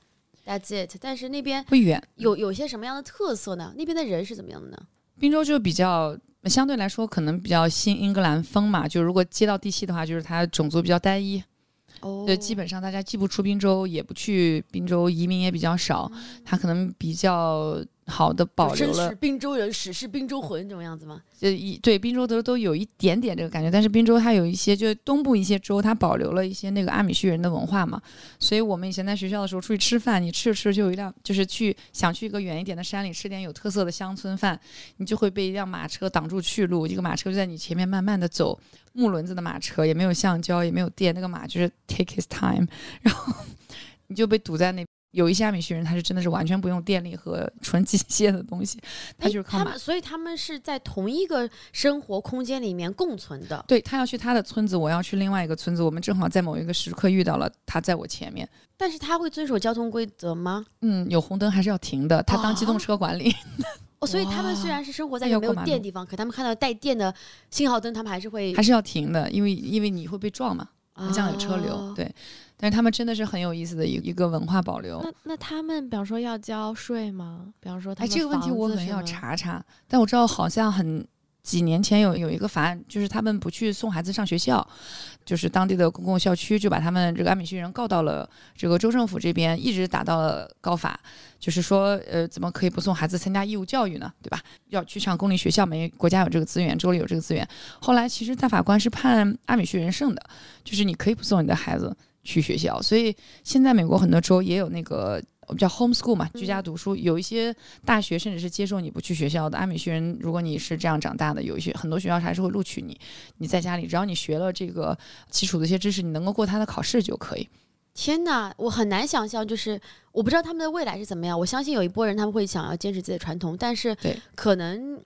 ，That's it。但是那边不远。有有些什么样的特色呢？那边的人是怎么样的呢？宾州就比较相对来说可能比较新英格兰风嘛，就如果接到地气的话，就是它种族比较单一，哦。就基本上大家既不出滨州，也不去滨州，移民也比较少，他可能比较好的保留了绅士滨州人，史是滨州魂这种样子吗？就一对滨州都都有一点点这个感觉，但是滨州它有一些，就东部一些州，它保留了一些那个阿米旭人的文化嘛，所以我们以前在学校的时候出去吃饭，你吃着吃着就有一辆，就是去想去一个远一点的山里吃点有特色的乡村饭，你就会被一辆马车挡住去路，一个马车就在你前面慢慢的走，木轮子的马车，也没有橡胶，也没有电，那个马就是 take his time，然后 你就被堵在那。有一些阿米逊人，他是真的是完全不用电力和纯机械的东西，他就是靠马他们，所以他们是在同一个生活空间里面共存的。对他要去他的村子，我要去另外一个村子，我们正好在某一个时刻遇到了，他在我前面。但是他会遵守交通规则吗？嗯，有红灯还是要停的，他当机动车管理。哦，所以他们虽然是生活在有没有电的地方，可他们看到带电的信号灯，他们还是会还是要停的，因为因为你会被撞嘛，这样有车流。哦对，但是他们真的是很有意思的一一个文化保留。那那他们，比方说要交税吗？比方说他哎，这个问题我可能要。查查，但我知道好像很几年前有有一个法案，就是他们不去送孩子上学校，就是当地的公共校区就把他们这个阿米旭人告到了这个州政府这边，一直打到了高法，就是说呃怎么可以不送孩子参加义务教育呢？对吧？要去上公立学校，没国家有这个资源，州里有这个资源。后来其实大法官是判阿米旭人胜的，就是你可以不送你的孩子去学校，所以现在美国很多州也有那个。我们叫 homeschool 嘛，居家读书。有一些大学甚至是接受你不去学校的。阿米旭人，如果你是这样长大的，有一些很多学校还是会录取你。你在家里，只要你学了这个基础的一些知识，你能够过他的考试就可以。天哪，我很难想象，就是我不知道他们的未来是怎么样。我相信有一波人他们会想要坚持自己的传统，但是可能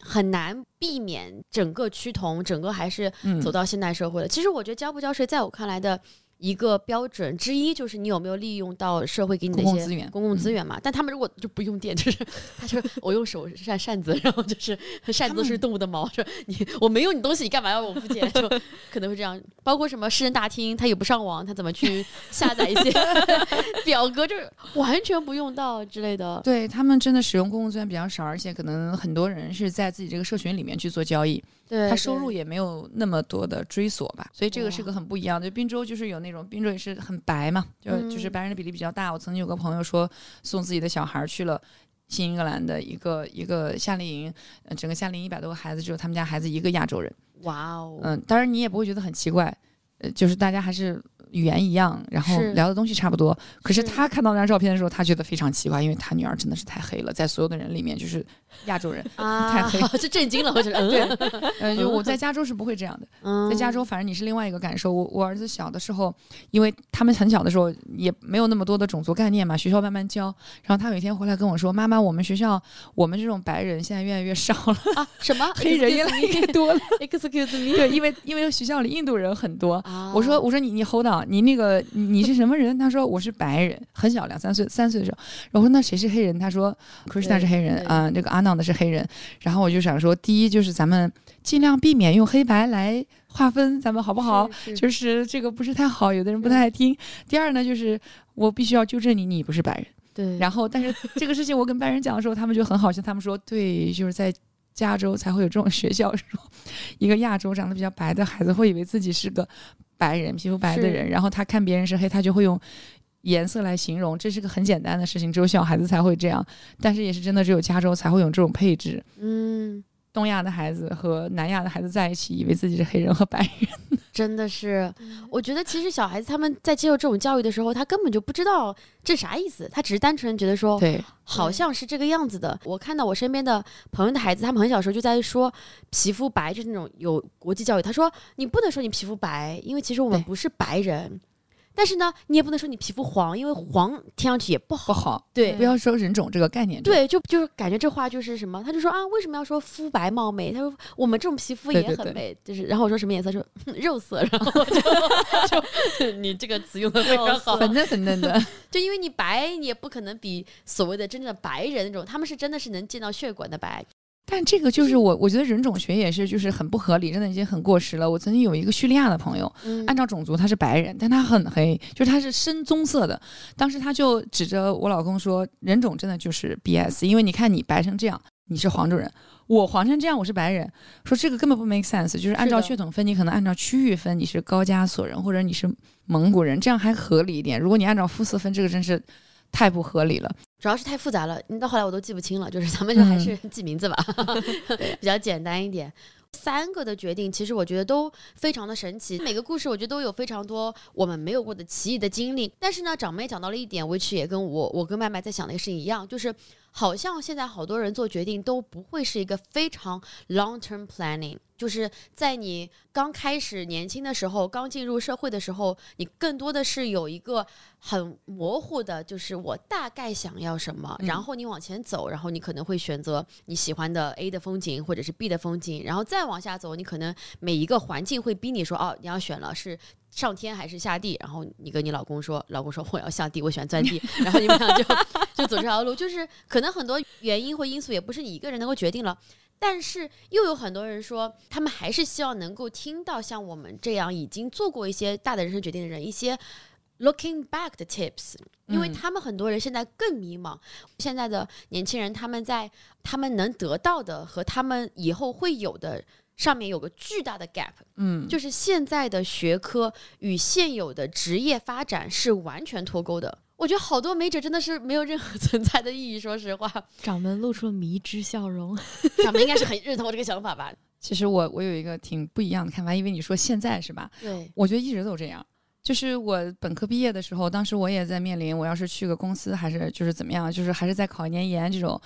很难避免整个趋同，整个还是嗯，走到现代社会了。其实我觉得交不交税，在我看来的一个标准之一，就是你有没有利用到社会给你的一些公共资源，公共资源。源嘛。但他们如果就不用电，就是 他说我用手扇扇子，然后就是扇子都是动物的毛，说你我没用你东西，你干嘛要我付钱？就可能会这样。包括什么市政大厅，他也不上网，他怎么去下载一些 表格，就是完全不用到之类的。对他们真的使用公共资源比较少，而且可能很多人是在自己这个社群里面去做交易，对，他收入也没有那么多的追索吧，所以这个是个很不一样的。就滨州就是有那种滨州也是很白嘛，就、就是嗯白人的比例比较大。我曾经有个朋友说送自己的小孩去了。新英格兰的一个一个夏令营，呃整个夏令营一百多个孩子，只有他们家孩子一个亚洲人。哇哦，嗯，当然你也不会觉得很奇怪，呃，就是大家还是语言一样，然后聊的东西差不多。可是是他看到那张照片的时候，他觉得非常奇怪，因为他女儿真的是太黑了，在所有的人里面就是亚洲人。啊，太黑 就震惊了，我觉得，对嗯，呃，就我在加州是不会这样的，嗯在加州反正你是另外一个感受。我我儿子小的时候，因为他们很小的时候也没有那么多的种族概念嘛，学校慢慢教。然后他有一天回来跟我说：“妈妈，我们学校我们这种白人现在越来越少了，啊什么黑人越来越多了。” excuse me，对，因为因为学校里印度人很多。啊我说我说你你 hold on 好，你那个你你是什么人？他说我是白人，很小，两三岁，三岁的时候。然后那谁是黑人？他说 Krishna 是黑人对啊、这个阿 n 的是黑人。然后我就想说，第一就是咱们尽量避免用黑白来划分，咱们好不好？是是就是这个不是太好，有的人不太爱听。第二呢，就是我必须要纠正你，你不是白人。对，然后，但是这个事情我跟白人讲的时候，他们就很好笑，他们说对，就是在加州才会有这种学校，说一个亚洲长得比较白的孩子会以为自己是个白人，皮肤白的人，然后他看别人是黑，他就会用。颜色来形容，这是个很简单的事情，只有小孩子才会这样，但是也是真的只有加州才会有这种配置。嗯，东亚的孩子和南亚的孩子在一起，以为自己是黑人和白人。真的是，我觉得其实小孩子他们在接受这种教育的时候，他根本就不知道这啥意思，他只是单纯觉得说，对，好像是这个样子的。我看到我身边的朋友的孩子，他们很小时候就在说皮肤白，就是那种有国际教育。他说你不能说你皮肤白，因为其实我们不是白人。但是呢，你也不能说你皮肤黄，因为黄听上去也不好。不好，对不要说人种这个概念。对，就就是感觉这话就是什么，他就说啊，为什么要说肤白貌美？他说我们这种皮肤也对对对很美，就是然后我说什么颜色？说 肉色，然后 就就你这个词用的非常好，粉嫩粉嫩的，就因为你白，你也不可能比所谓的真正的白人那种，他们是真的是能见到血管的白。但这个就是我，我觉得人种学也是，就是很不合理，真的已经很过时了。我曾经有一个叙利亚的朋友，嗯按照种族他是白人，但他很黑，就是他是深棕色的。当时他就指着我老公说，人种真的就是 BS，因为你看你白成这样，你是黄种人。我黄成这样，我是白人，说这个根本不 make sense，就是按照血统分，你可能按照区域分，你是高加索人或者你是蒙古人，这样还合理一点。如果你按照肤色分，这个真是太不合理了。主要是太复杂了，你到后来我都记不清了，就是咱们就还是嗯记名字吧，比较简单一点。三个的决定，其实我觉得都非常的神奇。每个故事我觉得都有非常多我们没有过的奇异的经历。但是呢，长妹讲到了一点，which 也跟我我跟麦麦在想的一个事情一样，就是好像现在好多人做决定都不会是一个非常 long term planning，就是在你刚开始年轻的时候，刚进入社会的时候，你更多的是有一个很模糊的，就是我大概想要什么，嗯然后你往前走，然后你可能会选择你喜欢的 A 的风景或者是 B 的风景，然后再往下走，你可能每一个环境会逼你说，哦，你要选了是。上天还是下地？然后你跟你老公说，老公说我要下地，我喜欢钻地，然后你们俩就 就走这条路，就是可能很多原因或因素也不是你一个人能够决定了，但是又有很多人说，他们还是希望能够听到像我们这样已经做过一些大的人生决定的人一些 looking back 的 tips，因为嗯他们很多人现在更迷茫。现在的年轻人他们在他们能得到的和他们以后会有的上面有个巨大的 gap，嗯，就是现在的学科与现有的职业发展是完全脱钩的。我觉得好多美者真的是没有任何 存在的意义，说实话，掌门露出了迷之笑容。掌门应该是很认同我这个想法吧？其实我我有一个挺不一样的看法，因为你说现在是吧？对，我觉得一直都这样。就是我本科毕业的时候，当时我也在面临，我要是去个公司，还是就是怎么样，就是还是再考一年研这种。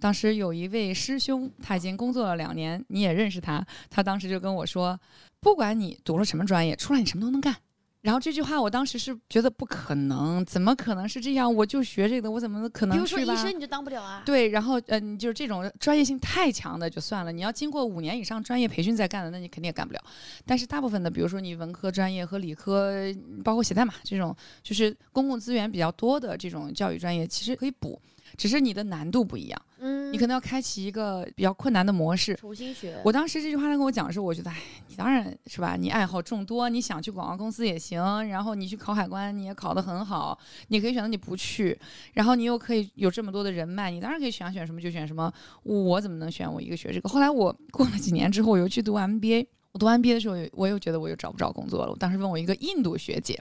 当时有一位师兄，他已经工作了两年，你也认识他，他当时就跟我说，不管你读了什么专业，出来你什么都能干。然后这句话我当时是觉得不可能，怎么可能是这样？我就学这个，我怎么可能比如说？医生你就当不了啊。对，然后呃，你就是这种专业性太强的就算了，你要经过五年以上专业培训再干的，那你肯定也干不了。但是大部分的，比如说你文科专业和理科，包括写代码这种，就是公共资源比较多的这种教育专业，其实可以补，只是你的难度不一样，嗯，你可能要开启一个比较困难的模式。重新学。我当时这句话他跟我讲的时候，我觉得，哎，你当然是吧，你爱好众多，你想去广告公司也行，然后你去考海关你也考得很好，你可以选择你不去，然后你又可以有这么多的人脉，你当然可以想选什么就选什么。我怎么能选我一个学这个？后来我过了几年之后，我又去读 MBA，读完毕业的时候，我又觉得我又找不着工作了。我当时问我一个印度学姐，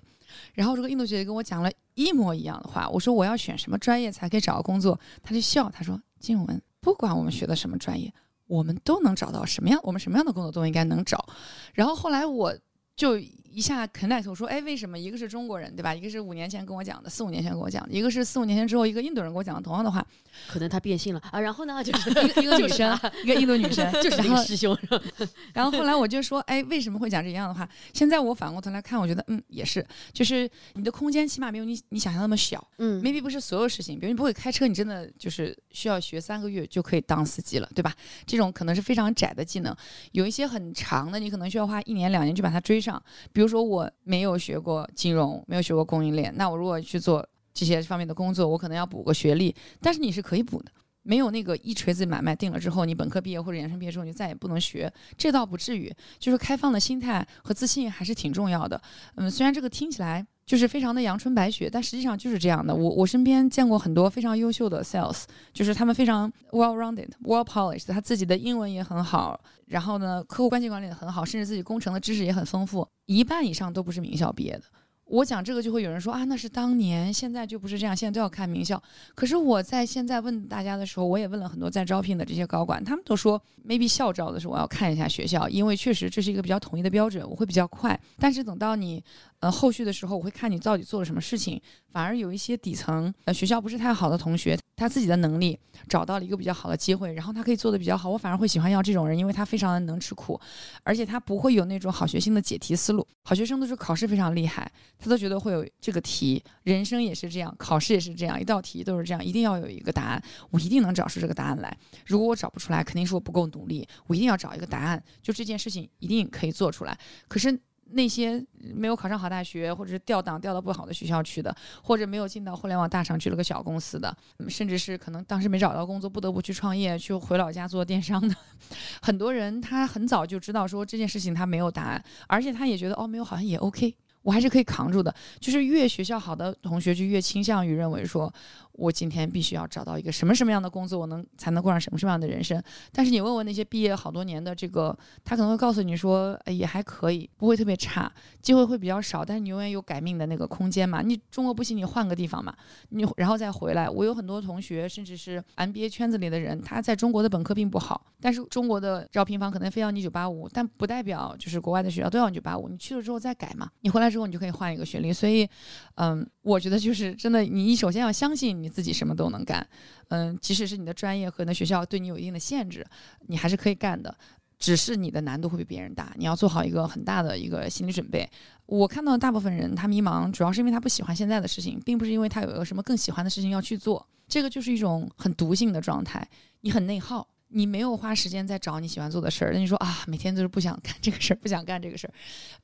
然后这个印度学姐跟我讲了一模一样的话，我说我要选什么专业才可以找到工作，她就笑，她说静文，不管我们学的什么专业。我们都能找到什么样，我们什么样的工作都应该能找。然后后来我就一下 connect，我说，哎，为什么一个是中国人，对吧？一个是五年前跟我讲的，四五年前跟我讲的，一个是四五年前之后一个印度人跟我讲的同样的话，可能他变性了啊，然后呢，就是一个一个女生他，一个印度女生，就是那然后个师兄，然后后来我就说，哎，为什么会讲这样的话？现在我反过头来看，我觉得，嗯，也是，就是你的空间起码没有你你想象那么小。嗯 maybe 不是所有事情，比如你不会开车，你真的就是需要学三个月就可以当司机了，对吧？这种可能是非常窄的技能，有一些很长的，你可能需要花一年两年去把它追上。上比如说我没有学过金融，没有学过供应链，那我如果去做这些方面的工作，我可能要补个学历。但是你是可以补的，没有那个一锤子买卖定了之后，你本科毕业或者研究生毕业之后你再也不能学，这倒不至于。就是开放的心态和自信还是挺重要的。嗯，虽然这个听起来。就是非常的阳春白雪，但实际上就是这样的。我我身边见过很多非常优秀的 sales，就是他们非常 well-rounded，well polished，他自己的英文也很好，然后呢，客户关系管理的很好，甚至自己工程的知识也很丰富，一半以上都不是名校毕业的。我讲这个就会有人说啊，那是当年，现在就不是这样，现在都要看名校。可是我在现在问大家的时候，我也问了很多在招聘的这些高管，他们都说 maybe 校招的时候我要看一下学校，因为确实这是一个比较统一的标准，我会比较快。但是等到你呃后续的时候，我会看你到底做了什么事情。反而有一些底层呃学校不是太好的同学，他自己的能力找到了一个比较好的机会，然后他可以做的比较好，我反而会喜欢要这种人，因为他非常的能吃苦，而且他不会有那种好学生的解题思路。好学生都是考试非常厉害，他都觉得会有这个题，人生也是这样，考试也是这样，一道题都是这样，一定要有一个答案，我一定能找出这个答案来。如果我找不出来，肯定是我不够努力，我一定要找一个答案，就这件事情一定可以做出来。可是。那些没有考上好大学，或者是调档调到不好的学校去的，或者没有进到互联网大厂去了个小公司的，甚至是可能当时没找到工作，不得不去创业，去回老家做电商的，很多人他很早就知道说这件事情他没有答案，而且他也觉得哦没有好像也 OK，我还是可以扛住的。就是越学校好的同学就越倾向于认为说。我今天必须要找到一个什么什么样的工作，我能才能过上什么什么样的人生？但是你问问那些毕业好多年的这个，他可能会告诉你说，也还可以，不会特别差，机会会比较少，但是你永远有改命的那个空间嘛。你中国不行，你换个地方嘛，你然后再回来。我有很多同学，甚至是 MBA 圈子里的人，他在中国的本科并不好，但是中国的招聘方可能非要你九八五，但不代表就是国外的学校都要你九八五。你去了之后再改嘛，你回来之后你就可以换一个学历。所以，嗯，我觉得就是真的，你首先要相信你。自己什么都能干，嗯，即使是你的专业和你的学校对你有一定的限制，你还是可以干的，只是你的难度会比别人大，你要做好一个很大的一个心理准备。我看到大部分人他迷茫，主要是因为他不喜欢现在的事情，并不是因为他有一个什么更喜欢的事情要去做，这个就是一种很毒性的状态，你很内耗。你没有花时间在找你喜欢做的事儿，那你说啊，每天都是不想干这个事儿，不想干这个事儿，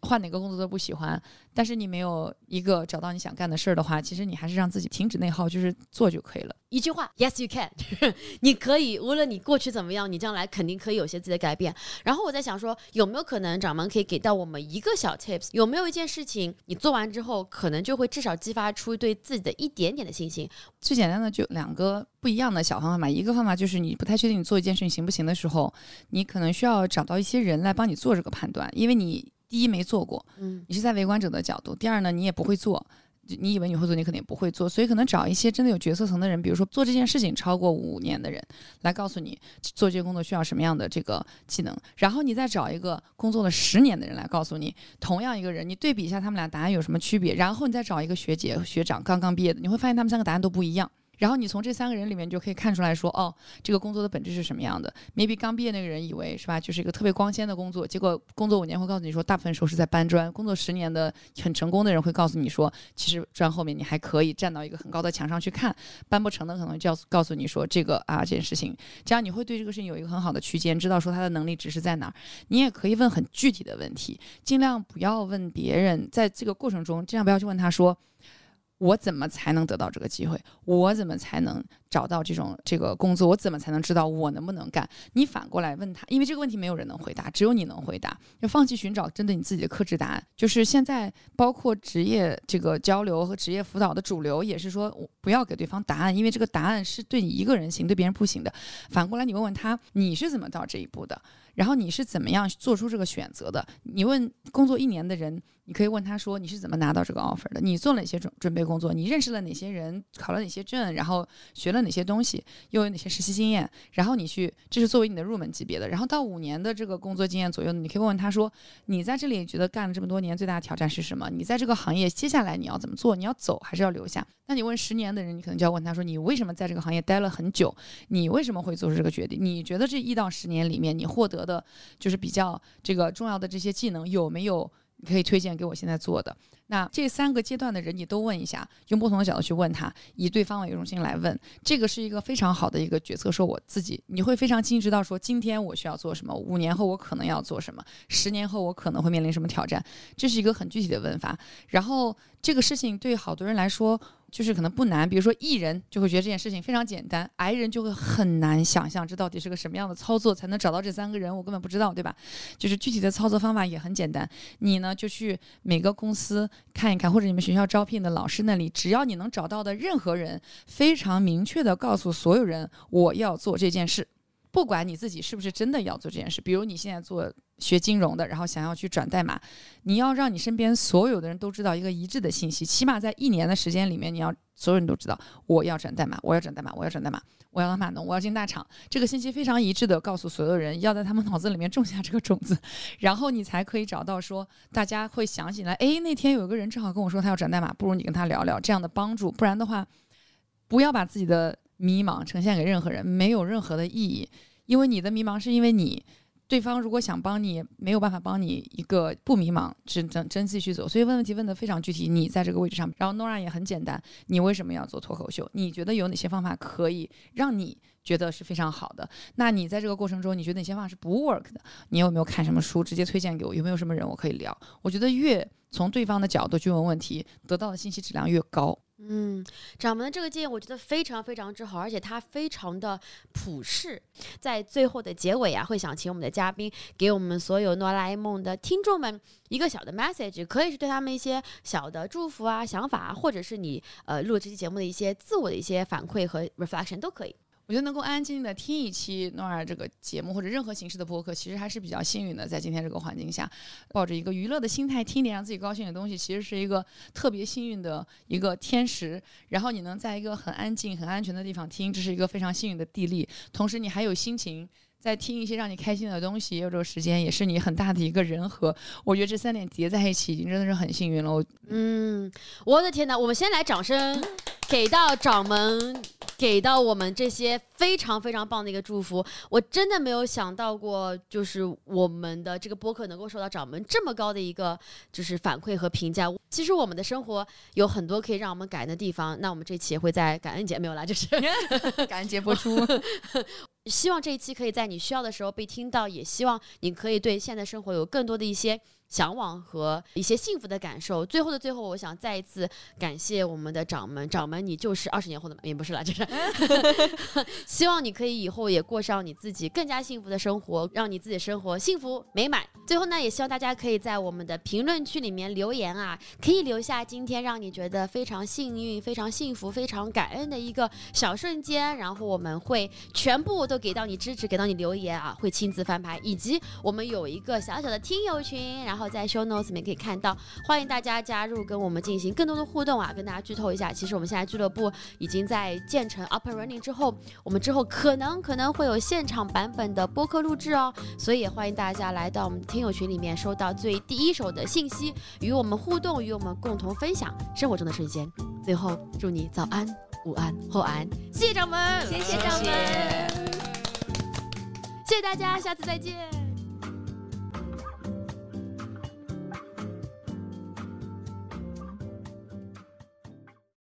换哪个工作都不喜欢。但是你没有一个找到你想干的事儿的话，其实你还是让自己停止内耗，就是做就可以了。一句话，Yes you can，你可以，无论你过去怎么样，你将来肯定可以有些自己的改变。然后我在想说，有没有可能掌门可以给到我们一个小 tips？有没有一件事情你做完之后，可能就会至少激发出对自己的一点点的信心？最简单的就两个不一样的小方法嘛。一个方法就是你不太确定你做一件事情行不行的时候，你可能需要找到一些人来帮你做这个判断，因为你第一没做过，嗯，你是在围观者的角度；第二呢，你也不会做。你以为你会做，你肯定不会做，所以可能找一些真的有决策层的人，比如说做这件事情超过五年的人，来告诉你做这个工作需要什么样的这个技能，然后你再找一个工作了十年的人来告诉你，同样一个人，你对比一下他们俩答案有什么区别，然后你再找一个学姐学长刚刚毕业的，你会发现他们三个答案都不一样。然后你从这三个人里面就可以看出来说，哦，这个工作的本质是什么样的？maybe 刚毕业那个人以为是吧，就是一个特别光鲜的工作，结果工作五年会告诉你说，大部分时候是在搬砖。工作十年的很成功的人会告诉你说，其实砖后面你还可以站到一个很高的墙上去看，搬不成的可能就要告诉你说这个啊这件事情，这样你会对这个事情有一个很好的区间，知道说他的能力值是在哪儿。你也可以问很具体的问题，尽量不要问别人，在这个过程中尽量不要去问他说。我怎么才能得到这个机会？我怎么才能找到这种这个工作？我怎么才能知道我能不能干？你反过来问他，因为这个问题没有人能回答，只有你能回答。要放弃寻找针对你自己的克制答案。就是现在，包括职业这个交流和职业辅导的主流也是说，不要给对方答案，因为这个答案是对你一个人行，对别人不行的。反过来，你问问他，你是怎么到这一步的？然后你是怎么样做出这个选择的？你问工作一年的人。你可以问他说：“你是怎么拿到这个 offer 的？你做了哪些准准备工作？你认识了哪些人？考了哪些证？然后学了哪些东西？又有哪些实习经验？然后你去，这是作为你的入门级别的。然后到五年的这个工作经验左右，你可以问问他说：你在这里觉得干了这么多年最大的挑战是什么？你在这个行业接下来你要怎么做？你要走还是要留下？那你问十年的人，你可能就要问他说：你为什么在这个行业待了很久？你为什么会做出这个决定？你觉得这一到十年里面你获得的就是比较这个重要的这些技能有没有？”你可以推荐给我现在做的。那这三个阶段的人，你都问一下，用不同的角度去问他，以对方为中心来问，这个是一个非常好的一个决策。说我自己，你会非常清晰知道说，今天我需要做什么，五年后我可能要做什么，十年后我可能会面临什么挑战，这是一个很具体的问法。然后这个事情对好多人来说。就是可能不难，比如说艺人就会觉得这件事情非常简单，癌人就会很难想象这到底是个什么样的操作才能找到这三个人，我根本不知道，对吧？就是具体的操作方法也很简单，你呢就去每个公司看一看，或者你们学校招聘的老师那里，只要你能找到的任何人，非常明确的告诉所有人我要做这件事。不管你自己是不是真的要做这件事，比如你现在做学金融的，然后想要去转代码，你要让你身边所有的人都知道一个一致的信息，起码在一年的时间里面，你要所有人都知道我要转代码，我要转代码，我要转代码，我要当码农，我要进大厂，这个信息非常一致的告诉所有人，要在他们脑子里面种下这个种子，然后你才可以找到说大家会想起来，哎，那天有个人正好跟我说他要转代码，不如你跟他聊聊这样的帮助，不然的话，不要把自己的迷茫呈现给任何人，没有任何的意义。因为你的迷茫是因为你，对方如果想帮你，没有办法帮你一个不迷茫，只能真继续走。所以问问题问的非常具体，你在这个位置上，然后 Nora 也很简单，你为什么要做脱口秀？你觉得有哪些方法可以让你觉得是非常好的？那你在这个过程中，你觉得哪些方法是不 work 的？你有没有看什么书？直接推荐给我？有没有什么人我可以聊？我觉得越从对方的角度去问问题，得到的信息质量越高。嗯，掌门的这个建议我觉得非常非常之好，而且它非常的普适。在最后的结尾啊，会想请我们的嘉宾给我们所有哆啦 A 梦的听众们一个小的 message，可以是对他们一些小的祝福啊、想法啊，或者是你呃录这期节目的一些自我的一些反馈和 reflection 都可以。我觉得能够安安静静的听一期诺尔这个节目或者任何形式的播客，其实还是比较幸运的。在今天这个环境下，抱着一个娱乐的心态听点让自己高兴的东西，其实是一个特别幸运的一个天时。然后你能在一个很安静、很安全的地方听，这是一个非常幸运的地利。同时，你还有心情在听一些让你开心的东西，也有这个时间，也是你很大的一个人和。我觉得这三点叠在一起，已经真的是很幸运了。我，嗯，我的天哪！我们先来掌声给到掌门。给到我们这些非常非常棒的一个祝福，我真的没有想到过，就是我们的这个播客能够受到掌门这么高的一个就是反馈和评价。其实我们的生活有很多可以让我们感恩的地方，那我们这期也会在感恩节没有啦，就是 感恩节播出。希望这一期可以在你需要的时候被听到，也希望你可以对现在生活有更多的一些。向往和一些幸福的感受。最后的最后，我想再一次感谢我们的掌门，掌门你就是二十年后的，也不是了，就是 希望你可以以后也过上你自己更加幸福的生活，让你自己生活幸福美满。最后呢，也希望大家可以在我们的评论区里面留言啊，可以留下今天让你觉得非常幸运、非常幸福、非常感恩的一个小瞬间，然后我们会全部都给到你支持，给到你留言啊，会亲自翻牌，以及我们有一个小小的听友群，然后。在 show notes 里面可以看到，欢迎大家加入，跟我们进行更多的互动啊！跟大家剧透一下，其实我们现在俱乐部已经在建成 up and running 之后，我们之后可能可能会有现场版本的播客录制哦，所以也欢迎大家来到我们听友群里面，收到最第一手的信息，与我们互动，与我们共同分享生活中的瞬间。最后，祝你早安、午安、后安，谢谢掌门，谢谢掌门，谢谢大家，下次再见。